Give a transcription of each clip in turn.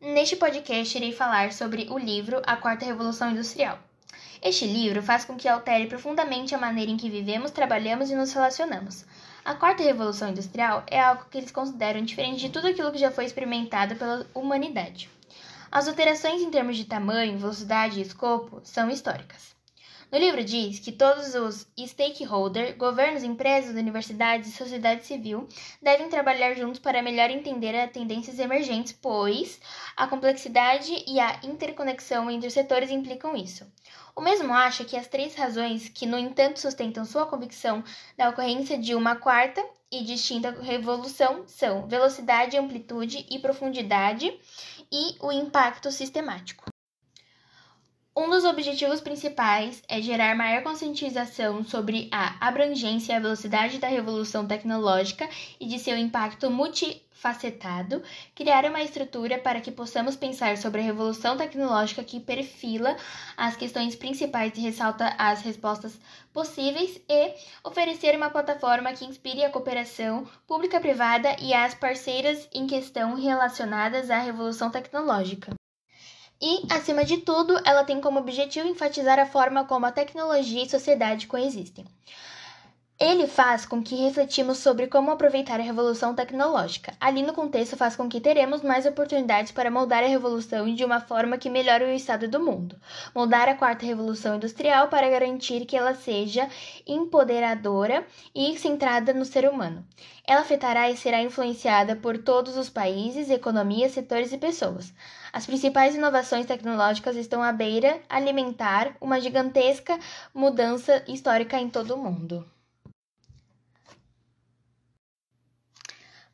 Neste podcast, irei falar sobre o livro A Quarta Revolução Industrial. Este livro faz com que altere profundamente a maneira em que vivemos, trabalhamos e nos relacionamos. A Quarta Revolução Industrial é algo que eles consideram diferente de tudo aquilo que já foi experimentado pela humanidade. As alterações em termos de tamanho, velocidade e escopo são históricas. No livro diz que todos os stakeholders, governos, empresas, universidades e sociedade civil devem trabalhar juntos para melhor entender as tendências emergentes, pois a complexidade e a interconexão entre os setores implicam isso. O mesmo acha que as três razões que, no entanto, sustentam sua convicção da ocorrência de uma quarta e distinta revolução são velocidade, amplitude e profundidade e o impacto sistemático. Um dos objetivos principais é gerar maior conscientização sobre a abrangência e a velocidade da revolução tecnológica e de seu impacto multifacetado, criar uma estrutura para que possamos pensar sobre a revolução tecnológica que perfila as questões principais e ressalta as respostas possíveis e oferecer uma plataforma que inspire a cooperação pública-privada e as parceiras em questão relacionadas à revolução tecnológica. E, acima de tudo, ela tem como objetivo enfatizar a forma como a tecnologia e sociedade coexistem. Ele faz com que refletimos sobre como aproveitar a revolução tecnológica. Ali no contexto faz com que teremos mais oportunidades para moldar a revolução de uma forma que melhore o estado do mundo. Moldar a quarta revolução industrial para garantir que ela seja empoderadora e centrada no ser humano. Ela afetará e será influenciada por todos os países, economias, setores e pessoas. As principais inovações tecnológicas estão à beira alimentar uma gigantesca mudança histórica em todo o mundo.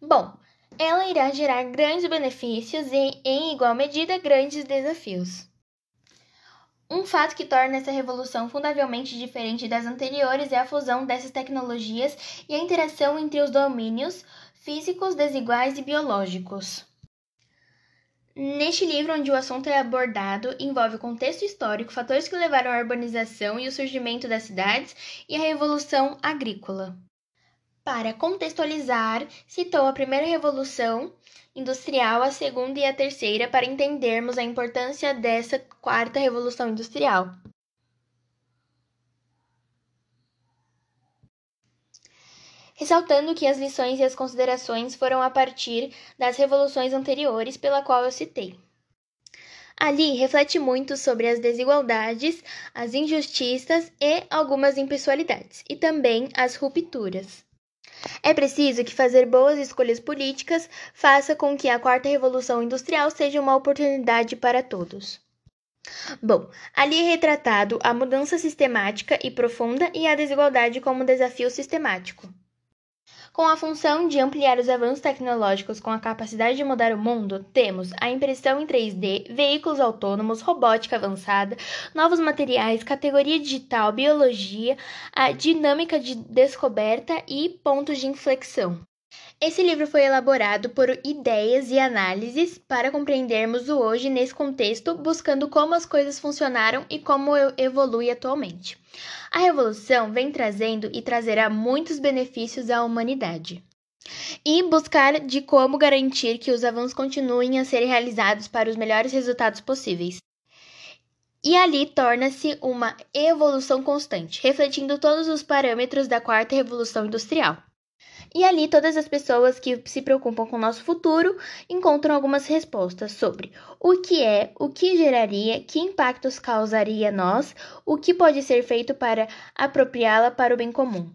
Bom, ela irá gerar grandes benefícios e, em igual medida, grandes desafios. Um fato que torna essa revolução fundavelmente diferente das anteriores é a fusão dessas tecnologias e a interação entre os domínios físicos, desiguais e biológicos. Neste livro, onde o assunto é abordado, envolve o contexto histórico, fatores que levaram à urbanização e o surgimento das cidades e a revolução agrícola. Para contextualizar, citou a primeira revolução industrial, a segunda e a terceira para entendermos a importância dessa quarta revolução industrial. ressaltando que as lições e as considerações foram a partir das revoluções anteriores pela qual eu citei. Ali reflete muito sobre as desigualdades, as injustiças e algumas impessoalidades, e também as rupturas. É preciso que fazer boas escolhas políticas faça com que a quarta revolução industrial seja uma oportunidade para todos. Bom, ali é retratado a mudança sistemática e profunda e a desigualdade como desafio sistemático. Com a função de ampliar os avanços tecnológicos com a capacidade de mudar o mundo, temos a impressão em 3D, veículos autônomos, robótica avançada, novos materiais, categoria digital, biologia, a dinâmica de descoberta e pontos de inflexão. Esse livro foi elaborado por ideias e análises para compreendermos o hoje nesse contexto, buscando como as coisas funcionaram e como evolui atualmente. A revolução vem trazendo e trazerá muitos benefícios à humanidade. E buscar de como garantir que os avanços continuem a ser realizados para os melhores resultados possíveis. E ali torna-se uma evolução constante, refletindo todos os parâmetros da quarta revolução industrial. E ali todas as pessoas que se preocupam com o nosso futuro encontram algumas respostas sobre o que é, o que geraria, que impactos causaria a nós, o que pode ser feito para apropriá-la para o bem comum.